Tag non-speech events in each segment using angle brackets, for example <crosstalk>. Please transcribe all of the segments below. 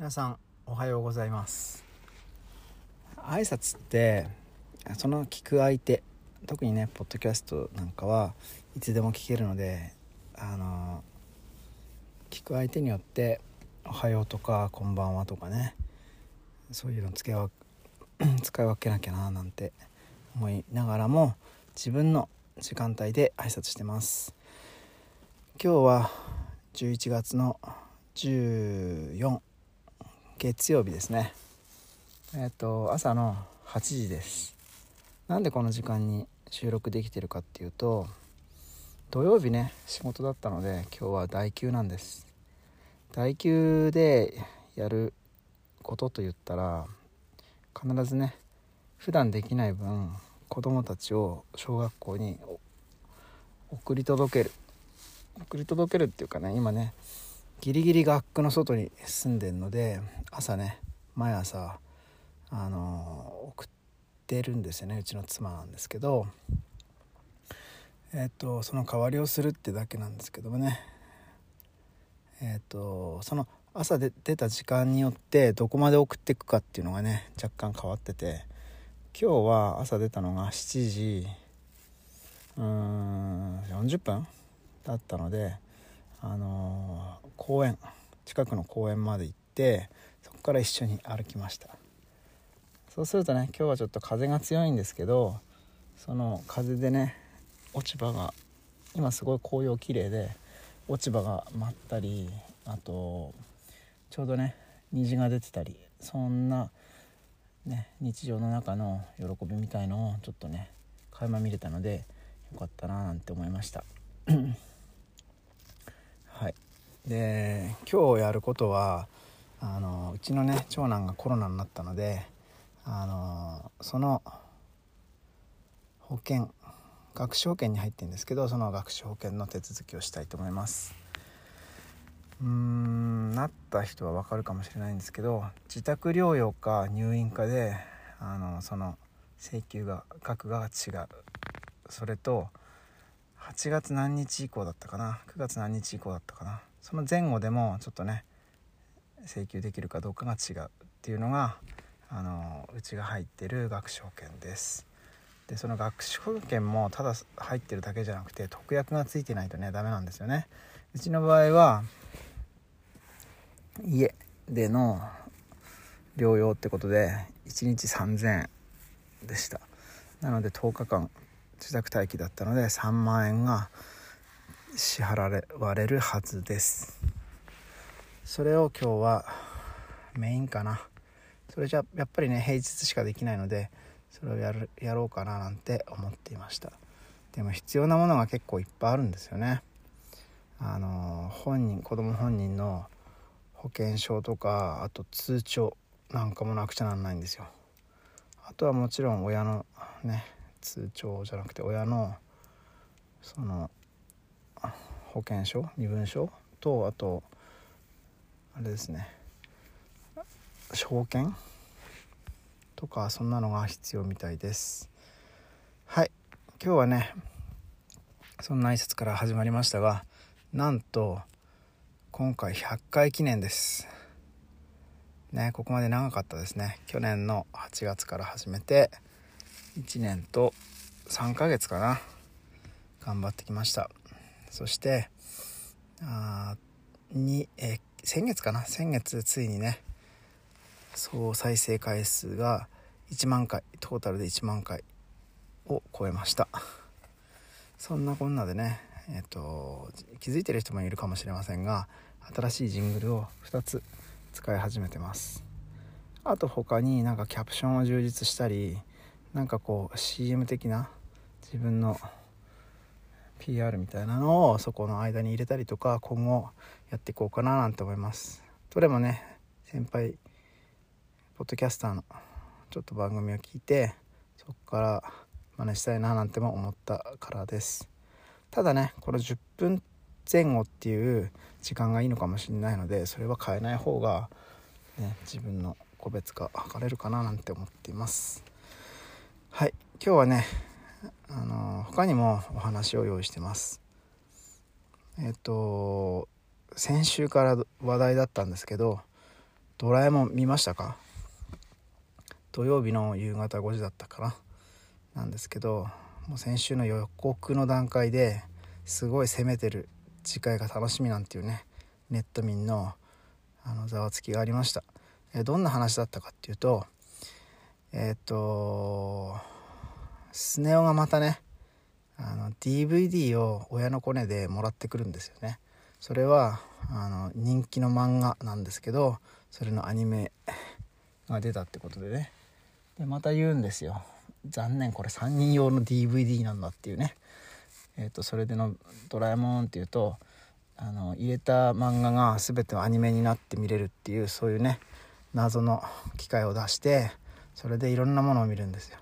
皆さんおはようございます。挨拶ってその聞く相手特にねポッドキャストなんかはいつでも聞けるのであの聞く相手によって「おはよう」とか「こんばんは」とかねそういうのつけわ <clears throat> 使い分けなきゃななんて思いながらも自分の時間帯で挨拶してます。今日は11月の14月曜日ですね。えっ、と朝の8時です。なんでこの時間に収録できてるかっていうと土曜日ね仕事だったので今日は代休なんです。代休でやることと言ったら必ずね普段できない分子供たちを小学校に送り届ける。送り届けるっていうかね今ねギリギリ学区の外に住んでるので朝ね毎朝あの送ってるんですよねうちの妻なんですけど。えっ、とその代わりをするってだけなんですけどもね。えっ、とその朝で出た時間によってどこまで送っていくかっていうのがね若干変わってて。今日は朝出たのが7時うーん40分だったのであのー、公園近くの公園まで行ってそこから一緒に歩きました。そうするとね今日はちょっと風が強いんですけどその風でね落ち葉が今すごい紅葉綺麗で落ち葉が舞ったりあとちょうどね虹が出てたりそんな、ね、日常の中の喜びみたいのをちょっとね垣間見れたのでよかったななんて思いました。で今日やることはあのうちのね長男がコロナになったのであのその保険学資保険に入ってるんですけどその学資保険の手続きをしたいと思います。うーんなった人は分かるかもしれないんですけど自宅療養か入院かであのその請求が額が違う。それと8月何日以降だったかな？9月何日以降だったかな？その前後でもちょっとね請求できるかどうかが違うっていうのがあのうちが入ってる学資保険です。でその学資保険もただ入ってるだけじゃなくて特約がついてないとねダメなんですよね。うちの場合は家での療養ってことで1日3000円でした。なので10日間自宅待機だったので3万円が支払われるはずです。それを今日はメインかな。それじゃやっぱりね平日しかできないのでそれをやるやろうかななんて思っていました。でも必要なものが結構いっぱいあるんですよね。あの本人子供本人の保険証とかあと通帳なんかもなくちゃなんないんですよ。あとはもちろん親のね通帳じゃなくて親のその保険証身分証とあとあれですね。証券とかそんなのが必要みたいです。はい。今日はねそんな挨拶から始まりましたがなんと今回100回記念です。ねここまで長かったですね。去年の8月から始めて1年と3ヶ月かな。頑張ってきました。そしてあに、えー、先月かな？先月ついにね総再生回数が1万回トータルで1万回を超えました。そんなこんなでねえっ、ー、と気づいてる人もいるかもしれませんが新しいジングルを2つ使い始めてます。あと他になんかキャプションを充実したりなんかこう CM 的な自分の PR みたいなのをそこの間に入れたりとか今後やっていこうかななんて思います。どれもね先輩ポッドキャスターのちょっと番組を聞いてそこから真似したいななんても思ったからです。ただねこの10分前後っていう時間がいいのかもしれないのでそれは変えない方が、ね、自分の個別化図れるかななんて思っています。はい今日はねあの他にもお話を用意してます。えっと先週から話題だったんですけどドラえもん見ましたか？土曜日の夕方5時だったかな？なんですけどもう先週の予告の段階ですごい攻めてる次回が楽しみなんていうねネット民のあのざわつきがありました、えどんな話だったかっていうとえっ、とスネ夫がまたねあの DVD を親のコネでもらってくるんですよね。それはあの人気の漫画なんですけどそれのアニメが出たってことでね。でまた言うんですよ。残念これ3人用の DVD なんだっていうね。えーと、それでの「ドラえもん」っていうとあの入れた漫画が全てアニメになって見れるっていうそういうね謎の機械を出してそれでいろんなものを見るんですよ。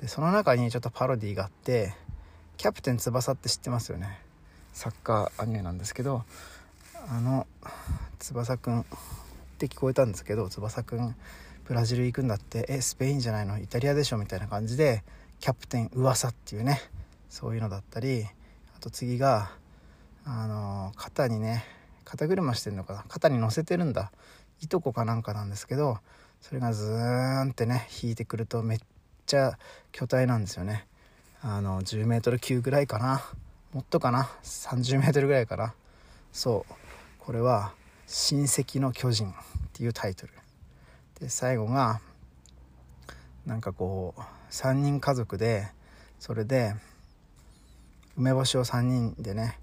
でその中にちょっとパロディがあって「キャプテン翼」って知ってますよね？サッカーアニメなんですけどあの翼くんって聞こえたんですけど翼くんブラジル行くんだってえスペインじゃないの？イタリアでしょ？みたいな感じでキャプテン噂っていうねそういうのだったりあと次があの肩にね肩車してんのかな？肩に乗せてるんだ。いとこかなんかなんですけどそれがズーンってね引いてくるとめっちゃ巨体なんですよね。あの 10m 級ぐらいかな。もっとかな。30m ぐらいかな。そう。これは「親戚の巨人」っていうタイトル。で最後がなんかこう3人家族でそれで梅干しを3人でね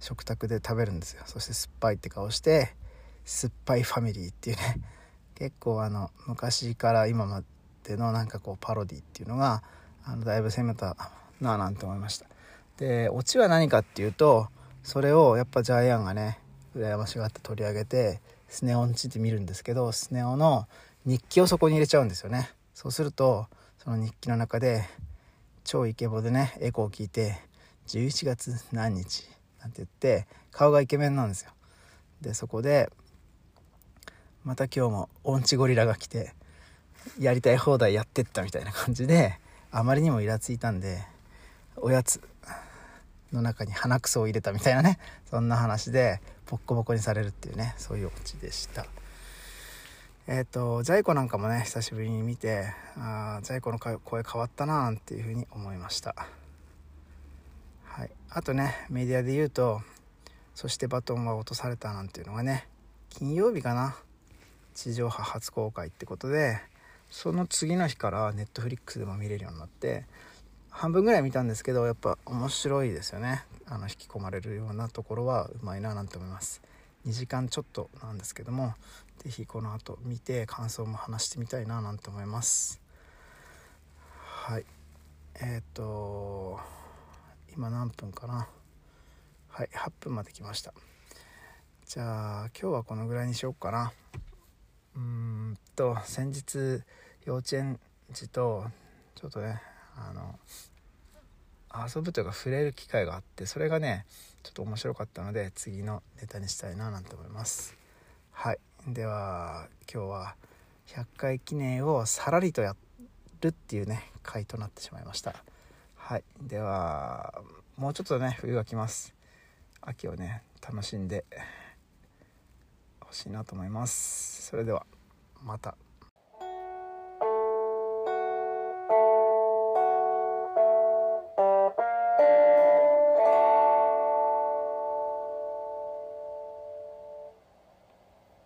食卓で食べるんですよ。そして酸っぱいって顔して酸っぱいファミリーっていうね。結構あの昔から今までのなんかこうパロディっていうのがあのだいぶ攻めたなあなんて思いました。でオチは何かっていうとそれをやっぱジャイアンがね羨ましがって取り上げてスネ夫んちって見るんですけどスネ夫の日記をそこに入れちゃうんですよね。そうするとその日記の中で超イケボでねエコーを聞いて11月何日？なんて言って顔がイケメンなんですよ。でそこでまた今日もオンチゴリラが来てやりたい放題やってったみたいな感じであまりにもイラついたんでおやつの中に鼻くそを入れたみたいなねそんな話でボッコボコにされるっていうねそういうオチでした。えっ、ー、とジャイ子なんかもね久しぶりに見てあジャイ子の声変わったななんていうふうに思いました。はい、あとねメディアで言うとそしてバトンは落とされたなんていうのがね金曜日かな。地上波初公開ってことでその次の日からネットフリックスでも見れるようになって半分ぐらい見たんですけどやっぱ面白いですよね。あの引き込まれるようなところはうまいななんて思います。2時間ちょっとなんですけども是非この後見て感想も話してみたいななんて思います。はい。えっ、ー、と今何分かな。はい8分まで来ました。じゃあ今日はこのぐらいにしようかな。うんと先日幼稚園児とちょっとねあの遊ぶというか触れる機会があってそれがねちょっと面白かったので次のネタにしたいななんて思います。はい。では今日は100回記念をさらりとやるっていうね回となってしまいました。はい。ではもうちょっとね冬が来ます。秋をね楽しんで。ほしいなと思います。それではまた。